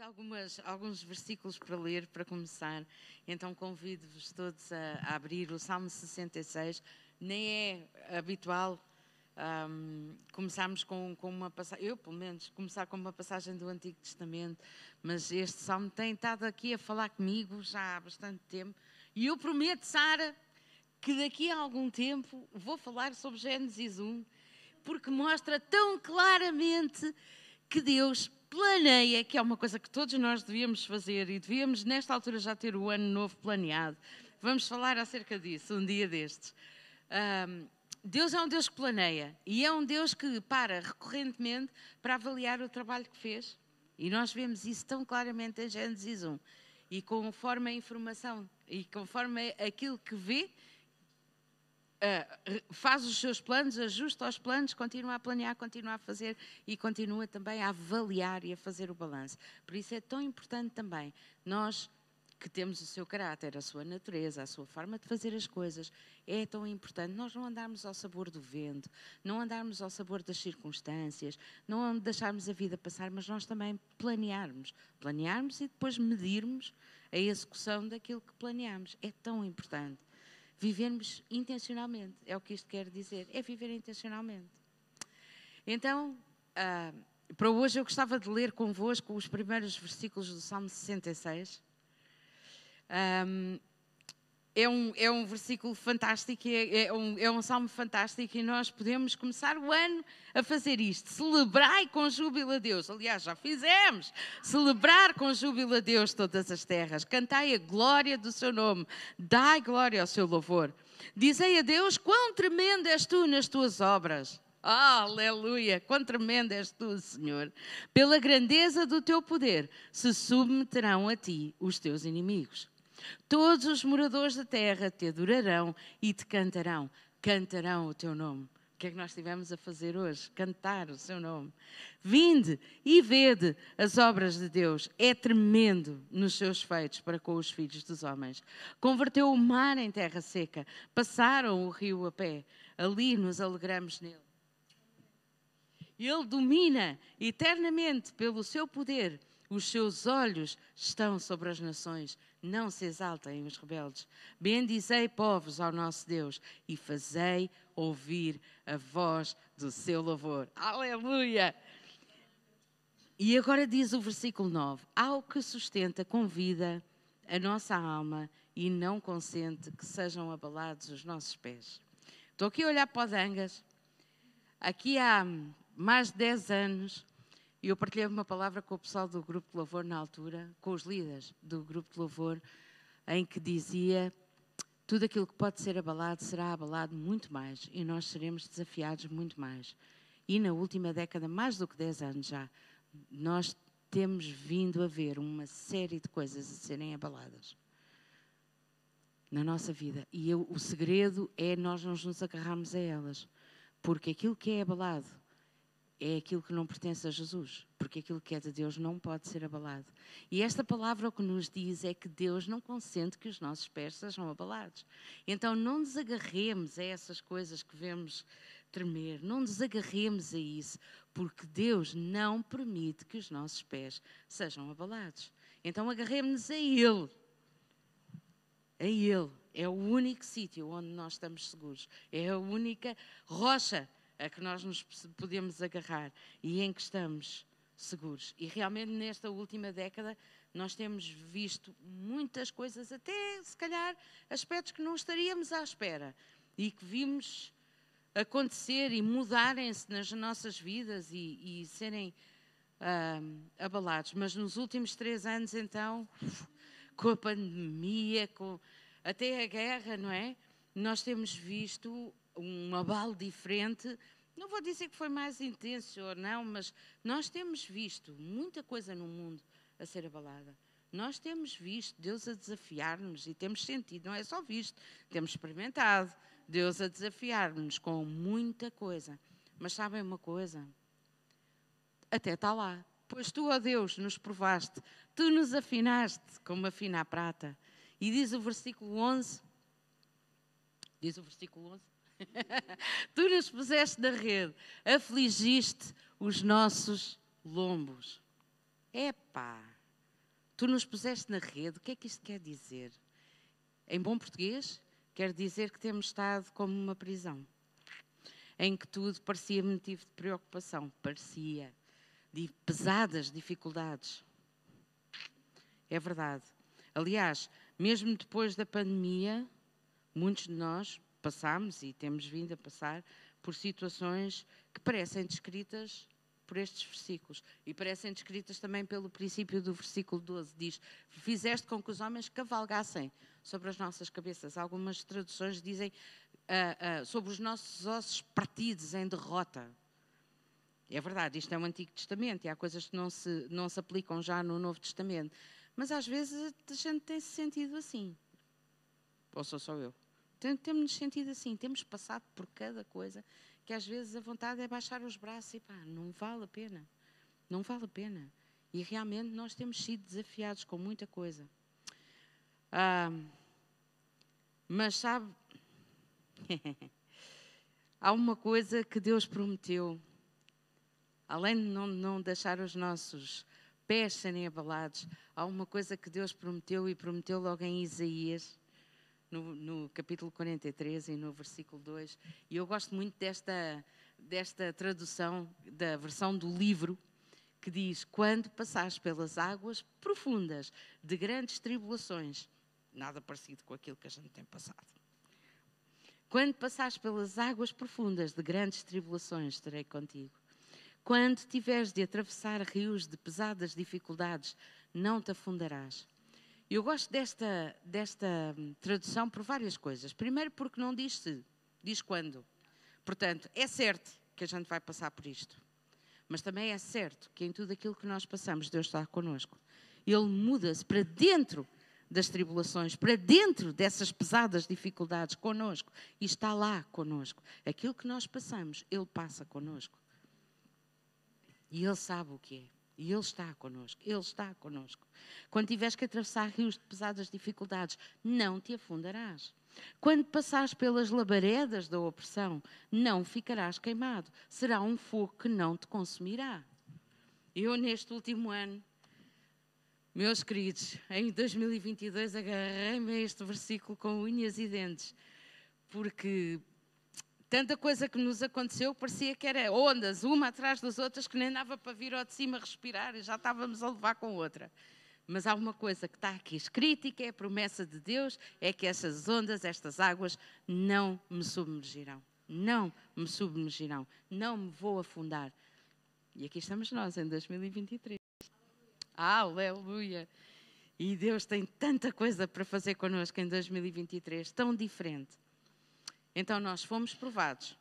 algumas, alguns versículos para ler para começar, então convido-vos todos a, a, abrir o Salmo 66. Nem é habitual um, começarmos com, com uma passagem, eu pelo menos, começar com uma passagem do Antigo Testamento, mas este Salmo tem estado aqui a falar comigo já há bastante tempo e eu prometo, Sara, que daqui a algum tempo vou falar sobre Gênesis 1, porque mostra tão claramente que Deus planeia, que é uma coisa que todos nós devíamos fazer e devíamos, nesta altura, já ter o ano novo planeado. Vamos falar acerca disso um dia destes. Um, Deus é um Deus que planeia e é um Deus que para recorrentemente para avaliar o trabalho que fez. E nós vemos isso tão claramente em Gênesis 1. E conforme a informação e conforme aquilo que vê, uh, faz os seus planos, ajusta os planos, continua a planear, continua a fazer e continua também a avaliar e a fazer o balanço. Por isso é tão importante também nós que temos o seu caráter, a sua natureza, a sua forma de fazer as coisas, é tão importante nós não andarmos ao sabor do vento, não andarmos ao sabor das circunstâncias, não deixarmos a vida passar, mas nós também planearmos. Planearmos e depois medirmos a execução daquilo que planeamos. É tão importante vivermos intencionalmente. É o que isto quer dizer, é viver intencionalmente. Então, uh, para hoje eu gostava de ler convosco os primeiros versículos do Salmo 66. Um, é um, é um versículo fantástico, é, é, um, é um salmo fantástico e nós podemos começar o ano a fazer isto. Celebrai com júbilo a Deus. Aliás, já fizemos. Celebrar com júbilo a Deus todas as terras. Cantai a glória do seu nome. Dai glória ao seu louvor. Dizei a Deus quão tremendo és tu nas tuas obras. aleluia! Quão tremendo és tu, Senhor. Pela grandeza do teu poder se submeterão a ti os teus inimigos. Todos os moradores da terra te adorarão e te cantarão. Cantarão o teu nome. O que é que nós estivemos a fazer hoje? Cantar o seu nome. Vinde e vede as obras de Deus. É tremendo nos seus feitos para com os filhos dos homens. Converteu o mar em terra seca. Passaram o rio a pé. Ali nos alegramos nele. Ele domina eternamente pelo seu poder. Os seus olhos estão sobre as nações não se exaltem os rebeldes. Bendizei povos ao nosso Deus e fazei ouvir a voz do seu louvor. Aleluia! E agora diz o versículo 9: Ao que sustenta com vida a nossa alma e não consente que sejam abalados os nossos pés. Estou aqui a olhar para o Dangas. Aqui há mais de 10 anos e eu partilhei uma palavra com o pessoal do grupo de louvor na altura, com os líderes do grupo de louvor, em que dizia: tudo aquilo que pode ser abalado será abalado muito mais e nós seremos desafiados muito mais. E na última década, mais do que 10 anos já, nós temos vindo a ver uma série de coisas a serem abaladas na nossa vida. E eu, o segredo é nós não nos agarrarmos a elas. Porque aquilo que é abalado é aquilo que não pertence a Jesus, porque aquilo que é de Deus não pode ser abalado. E esta palavra o que nos diz é que Deus não consente que os nossos pés sejam abalados. Então não nos agarremos a essas coisas que vemos tremer, não nos agarremos a isso, porque Deus não permite que os nossos pés sejam abalados. Então agarremos-nos a Ele. A Ele. É o único sítio onde nós estamos seguros. É a única rocha a que nós nos podemos agarrar e em que estamos seguros. E realmente nesta última década nós temos visto muitas coisas, até se calhar aspectos que não estaríamos à espera e que vimos acontecer e mudarem-se nas nossas vidas e, e serem uh, abalados. Mas nos últimos três anos, então, com a pandemia, com até a guerra, não é? Nós temos visto um abalo diferente. Não vou dizer que foi mais intenso ou não, mas nós temos visto muita coisa no mundo a ser abalada. Nós temos visto Deus a desafiar-nos e temos sentido, não é só visto, temos experimentado Deus a desafiar-nos com muita coisa. Mas sabem uma coisa? Até está lá. Pois tu, ó Deus, nos provaste, tu nos afinaste como afina a prata. E diz o versículo 11, diz o versículo 11, tu nos puseste na rede, afligiste os nossos lombos. Epá, Tu nos puseste na rede. O que é que isto quer dizer? Em bom português, quer dizer que temos estado como uma prisão, em que tudo parecia motivo de preocupação. Parecia. De pesadas dificuldades. É verdade. Aliás, mesmo depois da pandemia, muitos de nós passámos e temos vindo a passar por situações que parecem descritas por estes versículos e parecem descritas também pelo princípio do versículo 12. Diz: Fizeste com que os homens cavalgassem sobre as nossas cabeças. Algumas traduções dizem uh, uh, sobre os nossos ossos partidos em derrota. É verdade, isto é o Antigo Testamento e há coisas que não se, não se aplicam já no Novo Testamento. Mas às vezes a gente tem-se sentido assim. Ou sou só eu? Temos-nos sentido assim, temos passado por cada coisa que às vezes a vontade é baixar os braços e pá, não vale a pena. Não vale a pena. E realmente nós temos sido desafiados com muita coisa. Ah, mas sabe, há uma coisa que Deus prometeu, além de não, não deixar os nossos pés serem abalados, há uma coisa que Deus prometeu e prometeu logo em Isaías, no, no, capítulo 43 e no versículo 2. E eu gosto muito desta, desta tradução, da versão do livro, que diz: Quando passares pelas águas profundas de grandes tribulações, nada parecido com aquilo que a gente tem passado. Quando passares pelas águas profundas de grandes tribulações, estarei contigo. Quando tiveres de atravessar rios de pesadas dificuldades, não te afundarás. Eu gosto desta, desta tradução por várias coisas. Primeiro, porque não diz se, diz quando. Portanto, é certo que a gente vai passar por isto. Mas também é certo que em tudo aquilo que nós passamos, Deus está connosco. Ele muda-se para dentro das tribulações, para dentro dessas pesadas dificuldades conosco e está lá conosco. Aquilo que nós passamos, Ele passa conosco. E Ele sabe o que é. E Ele está connosco, Ele está connosco. Quando tiveres que atravessar rios de pesadas dificuldades, não te afundarás. Quando passares pelas labaredas da opressão, não ficarás queimado. Será um fogo que não te consumirá. Eu, neste último ano, meus queridos, em 2022 agarrei-me a este versículo com unhas e dentes, porque tanta coisa que nos aconteceu, parecia que era ondas, uma atrás das outras, que nem dava para vir ao de cima respirar e já estávamos a levar com outra. Mas há uma coisa que está aqui escrita e que é a promessa de Deus: é que essas ondas, estas águas, não me submergirão. Não me submergirão. Não me vou afundar. E aqui estamos nós, em 2023. Aleluia! E Deus tem tanta coisa para fazer connosco em 2023, tão diferente. Então nós fomos provados.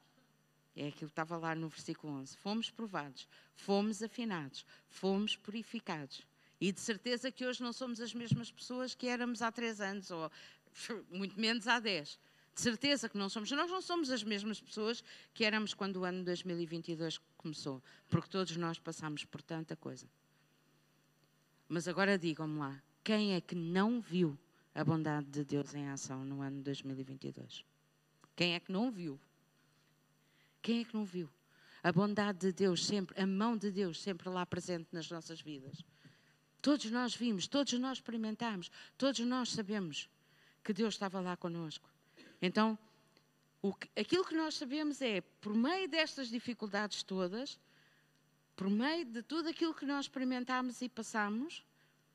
É aquilo que estava lá no versículo 11. Fomos provados, fomos afinados, fomos purificados. E de certeza que hoje não somos as mesmas pessoas que éramos há três anos, ou muito menos há dez. De certeza que não somos. Nós não somos as mesmas pessoas que éramos quando o ano 2022 começou, porque todos nós passamos por tanta coisa. Mas agora digam-me lá, quem é que não viu a bondade de Deus em ação no ano 2022? Quem é que não viu? Quem é que não viu? A bondade de Deus sempre, a mão de Deus sempre lá presente nas nossas vidas. Todos nós vimos, todos nós experimentamos, todos nós sabemos que Deus estava lá conosco. Então, que, aquilo que nós sabemos é, por meio destas dificuldades todas, por meio de tudo aquilo que nós experimentamos e passamos,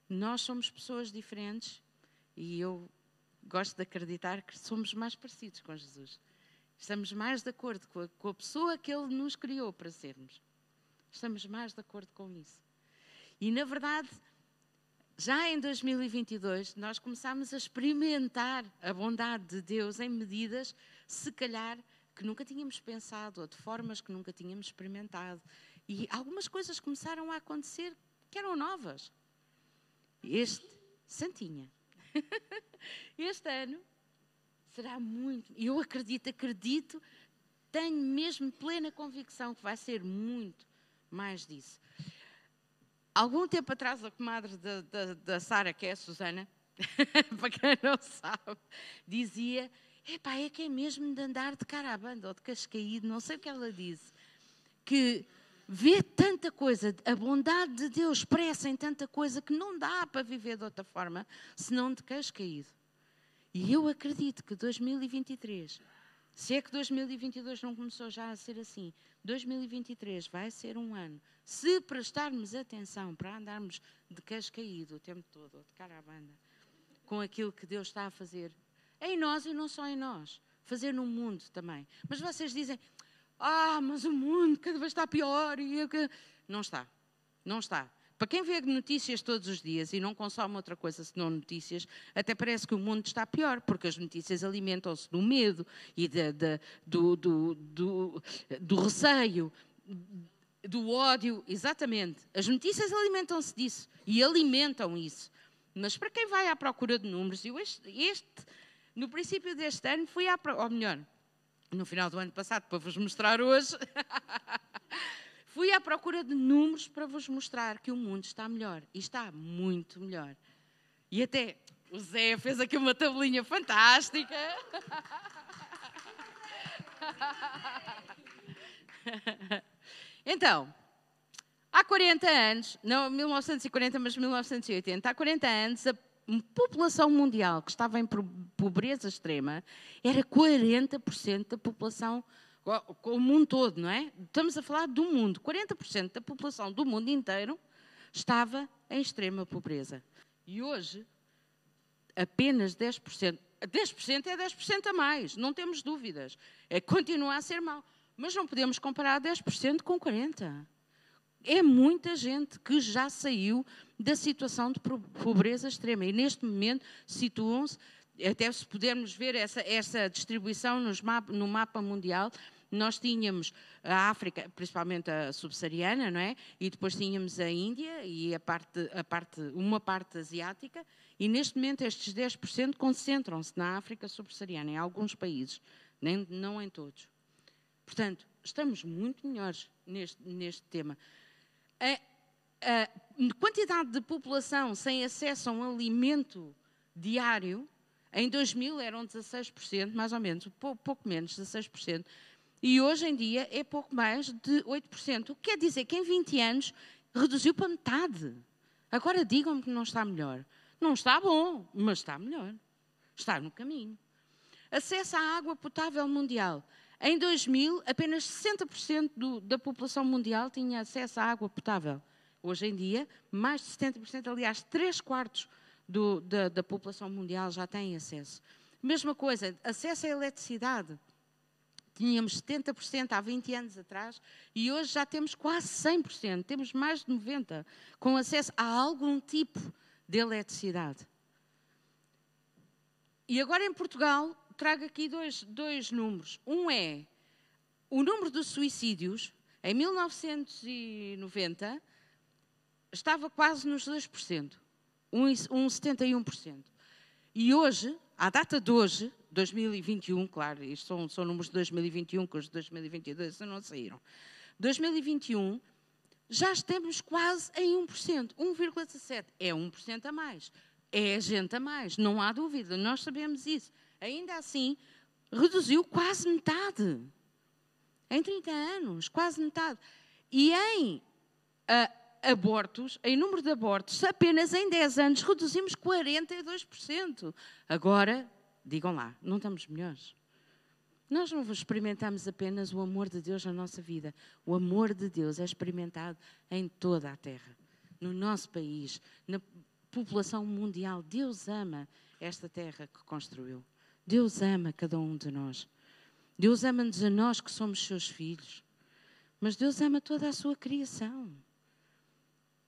nós somos pessoas diferentes e eu gosto de acreditar que somos mais parecidos com Jesus. Estamos mais de acordo com a, com a pessoa que Ele nos criou para sermos. Estamos mais de acordo com isso. E, na verdade, já em 2022, nós começámos a experimentar a bondade de Deus em medidas, se calhar, que nunca tínhamos pensado, ou de formas que nunca tínhamos experimentado. E algumas coisas começaram a acontecer que eram novas. Este, Santinha, este ano será muito. Eu acredito, acredito, tenho mesmo plena convicção que vai ser muito mais disso. Algum tempo atrás, a comadre da, da, da Sara, que é a Susana, para quem não sabe, dizia: Epá, é que é mesmo de andar de cara à banda ou de cascaído, não sei o que ela disse, que vê tanta coisa, a bondade de Deus expressa em tanta coisa que não dá para viver de outra forma senão de queixo caído. E eu acredito que 2023, se é que 2022 não começou já a ser assim, 2023 vai ser um ano, se prestarmos atenção para andarmos de queixo caído o tempo todo, ou de cara à banda, com aquilo que Deus está a fazer em nós e não só em nós, fazer no mundo também. Mas vocês dizem, ah, mas o mundo cada vez está pior. E. Não está, não está. Para quem vê notícias todos os dias e não consome outra coisa senão notícias, até parece que o mundo está pior, porque as notícias alimentam-se do medo e de, de, do, do, do, do receio, do ódio. Exatamente. As notícias alimentam-se disso e alimentam isso. Mas para quem vai à procura de números, eu este, este no princípio deste ano fui à ou melhor, no final do ano passado, para vos mostrar hoje, fui à procura de números para vos mostrar que o mundo está melhor. E está muito melhor. E até o Zé fez aqui uma tabelinha fantástica. Então, há 40 anos, não 1940, mas 1980, há 40 anos, a população mundial que estava em pobreza extrema era 40% da população, o mundo todo, não é? Estamos a falar do mundo. 40% da população do mundo inteiro estava em extrema pobreza. E hoje, apenas 10%. 10% é 10% a mais, não temos dúvidas. É, continua a ser mau. Mas não podemos comparar 10% com 40% é muita gente que já saiu da situação de pobreza extrema e neste momento situam-se, até se pudermos ver essa, essa distribuição no mapa mundial, nós tínhamos a África, principalmente a subsaariana, não é? E depois tínhamos a Índia e a parte, a parte, uma parte asiática, e neste momento estes 10% concentram-se na África subsaariana, em alguns países, nem, não em todos. Portanto, estamos muito melhores neste, neste tema a, a quantidade de população sem acesso a um alimento diário, em 2000 eram 16%, mais ou menos, pouco, menos, 16%, e hoje em dia é pouco mais de 8%. O que quer dizer que em 20 anos reduziu para metade. Agora digam-me que não está melhor. Não está bom, mas está melhor. Está no caminho. Acesso à água potável mundial. Em 2000, apenas 60% do, da população mundial tinha acesso à água potável. Hoje em dia, mais de 70%, aliás, 3 quartos do, da, da população mundial já têm acesso. Mesma coisa, acesso à eletricidade. Tínhamos 70% há 20 anos atrás e hoje já temos quase 100%, temos mais de 90% com acesso a algum tipo de eletricidade. E agora em Portugal, trago aqui dois, dois números. Um é o número de suicídios, em 1990, estava quase nos 2%, um, um 71%. E hoje, à data de hoje, 2021, claro, isto são, são números de 2021, que os de 2022 não saíram. 2021, já estamos quase em 1%, 1,17%. É 1% a mais. É gente a mais, não há dúvida, nós sabemos isso ainda assim, reduziu quase metade. Em 30 anos, quase metade. E em uh, abortos, em número de abortos, apenas em 10 anos reduzimos 42%. Agora, digam lá, não estamos melhores? Nós não experimentamos apenas o amor de Deus na nossa vida. O amor de Deus é experimentado em toda a terra, no nosso país, na população mundial. Deus ama esta terra que construiu. Deus ama cada um de nós. Deus ama-nos a nós que somos seus filhos. Mas Deus ama toda a sua criação.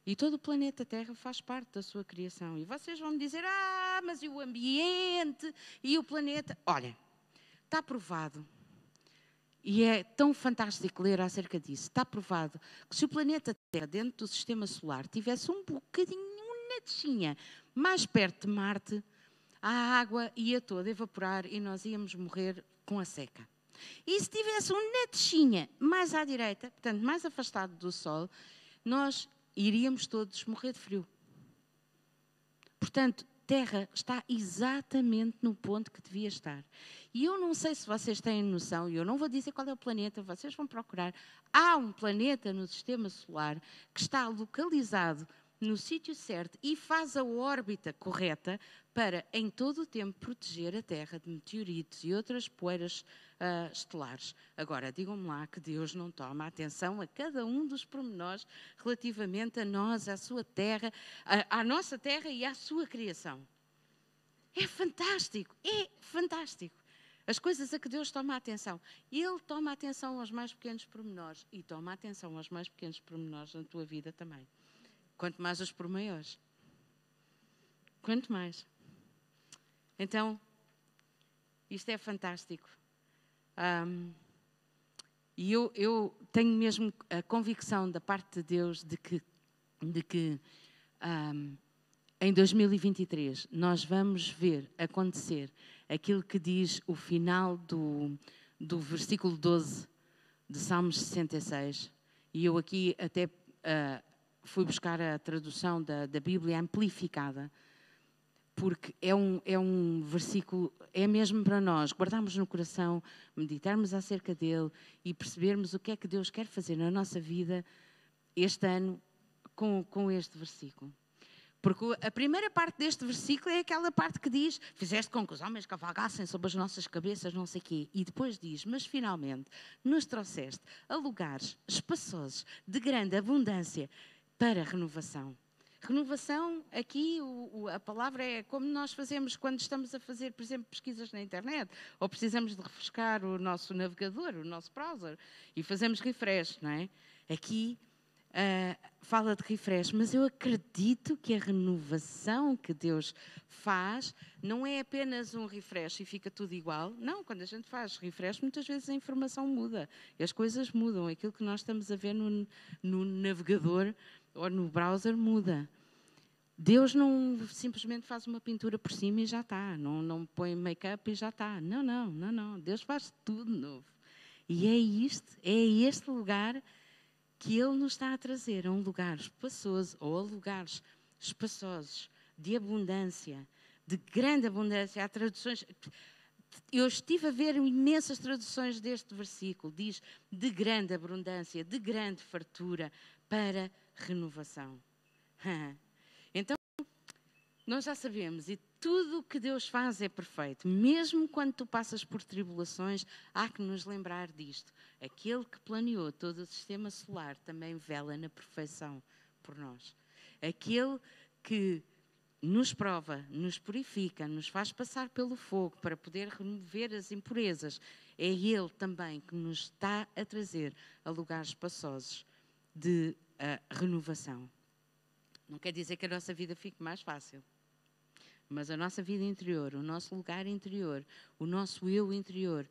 E todo o planeta Terra faz parte da sua criação. E vocês vão me dizer: ah, mas e o ambiente e o planeta? Olha, está provado. E é tão fantástico ler acerca disso. Está provado que se o planeta Terra, dentro do sistema solar, tivesse um bocadinho, uma netinha mais perto de Marte, a água ia toda evaporar e nós íamos morrer com a seca. E se tivesse um netchinha mais à direita, portanto, mais afastado do sol, nós iríamos todos morrer de frio. Portanto, Terra está exatamente no ponto que devia estar. E eu não sei se vocês têm noção, e eu não vou dizer qual é o planeta, vocês vão procurar. Há um planeta no sistema solar que está localizado no sítio certo e faz a órbita correta para, em todo o tempo, proteger a Terra de meteoritos e outras poeiras uh, estelares. Agora, digam-me lá que Deus não toma atenção a cada um dos pormenores relativamente a nós, à sua Terra, à, à nossa Terra e à sua criação. É fantástico, é fantástico. As coisas a que Deus toma atenção. Ele toma atenção aos mais pequenos pormenores e toma atenção aos mais pequenos pormenores na tua vida também. Quanto mais os por maiores. Quanto mais. Então, isto é fantástico. Um, e eu, eu, tenho mesmo a convicção da parte de Deus de que, de que um, em 2023 nós vamos ver acontecer aquilo que diz o final do, do versículo 12 de Salmos 66. E eu aqui até uh, fui buscar a tradução da, da Bíblia amplificada, porque é um, é um versículo, é mesmo para nós guardarmos no coração, meditarmos acerca dele e percebermos o que é que Deus quer fazer na nossa vida este ano com, com este versículo. Porque a primeira parte deste versículo é aquela parte que diz: Fizeste com que os homens cavalgassem sobre as nossas cabeças, não sei quê. E depois diz: Mas finalmente nos trouxeste a lugares espaçosos, de grande abundância, para renovação. Renovação, aqui o, o, a palavra é como nós fazemos quando estamos a fazer, por exemplo, pesquisas na internet, ou precisamos de refrescar o nosso navegador, o nosso browser, e fazemos refresh, não é? Aqui uh, fala de refresh, mas eu acredito que a renovação que Deus faz não é apenas um refresh e fica tudo igual. Não, quando a gente faz refresh, muitas vezes a informação muda, as coisas mudam. Aquilo que nós estamos a ver no, no navegador ou no browser muda. Deus não simplesmente faz uma pintura por cima e já está. Não, não põe make-up e já está. Não, não, não, não. Deus faz tudo novo. E é isto, é este lugar que Ele nos está a trazer, a um lugar espaçoso, ou a lugares espaçosos, de abundância, de grande abundância. Há traduções. Eu estive a ver imensas traduções deste versículo. Diz de grande abundância, de grande fartura, para renovação. Então, nós já sabemos, e tudo o que Deus faz é perfeito. Mesmo quando tu passas por tribulações, há que nos lembrar disto. Aquele que planeou todo o sistema solar também vela na perfeição por nós. Aquele que nos prova, nos purifica, nos faz passar pelo fogo para poder remover as impurezas, é Ele também que nos está a trazer a lugares espaçosos de uh, renovação. Não quer dizer que a nossa vida fique mais fácil, mas a nossa vida interior, o nosso lugar interior, o nosso eu interior,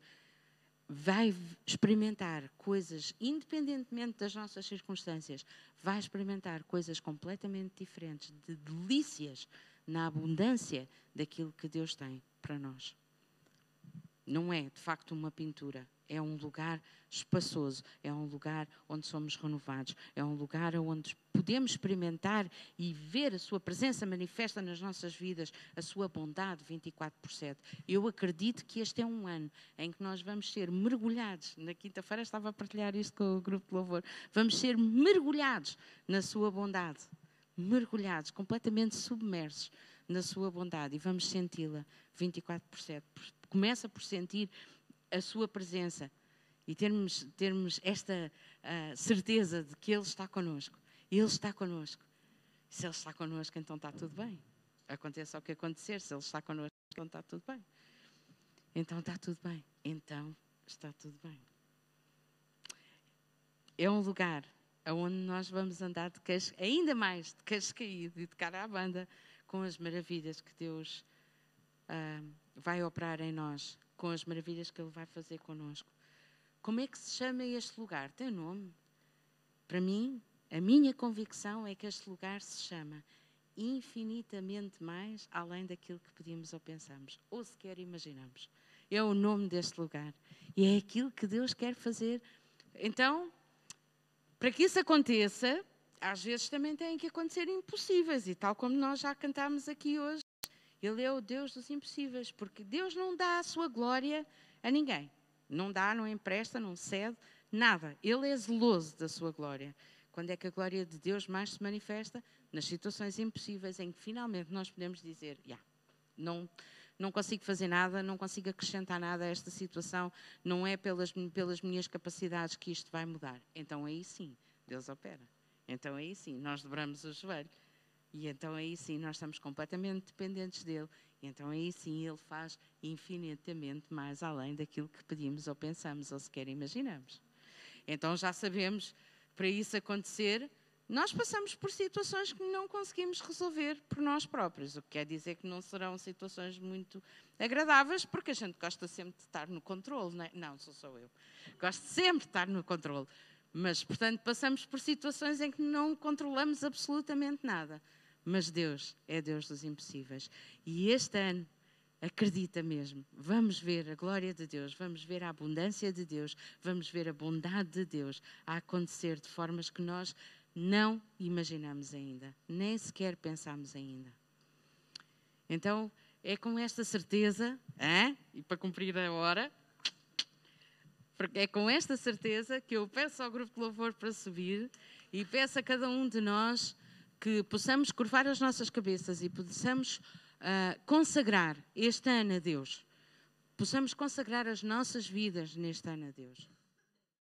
vai experimentar coisas, independentemente das nossas circunstâncias, vai experimentar coisas completamente diferentes, de delícias na abundância daquilo que Deus tem para nós. Não é, de facto, uma pintura, é um lugar espaçoso, é um lugar onde somos renovados, é um lugar onde podemos experimentar e ver a Sua presença manifesta nas nossas vidas, a Sua bondade 24 por 7. Eu acredito que este é um ano em que nós vamos ser mergulhados. Na quinta-feira estava a partilhar isto com o grupo de louvor. Vamos ser mergulhados na Sua bondade, mergulhados, completamente submersos na Sua bondade e vamos senti-la 24 por 7. Começa por sentir a Sua presença e termos, termos esta uh, certeza de que Ele está connosco. Ele está connosco. Se Ele está connosco, então está tudo bem. Aconteça o que acontecer, se Ele está connosco, então está tudo bem. Então está tudo bem. Então está tudo bem. É um lugar onde nós vamos andar de queixo, ainda mais de queixo caído e de cara à banda com as maravilhas que Deus uh, vai operar em nós, com as maravilhas que Ele vai fazer conosco. Como é que se chama este lugar? Tem nome? Para mim, a minha convicção é que este lugar se chama infinitamente mais além daquilo que pedimos ou pensamos, ou sequer imaginamos. É o nome deste lugar. E é aquilo que Deus quer fazer. Então, para que isso aconteça, às vezes também têm que acontecer impossíveis, e tal como nós já cantámos aqui hoje, Ele é o Deus dos impossíveis, porque Deus não dá a sua glória a ninguém. Não dá, não empresta, não cede, nada. Ele é zeloso da sua glória. Quando é que a glória de Deus mais se manifesta? Nas situações impossíveis em que finalmente nós podemos dizer: yeah, não, não consigo fazer nada, não consigo acrescentar nada a esta situação, não é pelas, pelas minhas capacidades que isto vai mudar. Então aí sim, Deus opera. Então aí sim, nós dobramos o joelho. E então aí sim, nós estamos completamente dependentes dele. E então aí sim, ele faz infinitamente mais além daquilo que pedimos ou pensamos ou sequer imaginamos. Então já sabemos, para isso acontecer, nós passamos por situações que não conseguimos resolver por nós próprios, o que quer dizer que não serão situações muito agradáveis, porque a gente gosta sempre de estar no controle, não é? Não, sou só eu. Gosto sempre de estar no controle. Mas, portanto, passamos por situações em que não controlamos absolutamente nada. Mas Deus é Deus dos impossíveis. E este ano, acredita mesmo, vamos ver a glória de Deus, vamos ver a abundância de Deus, vamos ver a bondade de Deus a acontecer de formas que nós não imaginamos ainda, nem sequer pensamos ainda. Então, é com esta certeza, hein? e para cumprir a hora, porque é com esta certeza que eu peço ao grupo de louvor para subir e peço a cada um de nós que possamos curvar as nossas cabeças e possamos uh, consagrar este ano a Deus. Possamos consagrar as nossas vidas neste ano a Deus.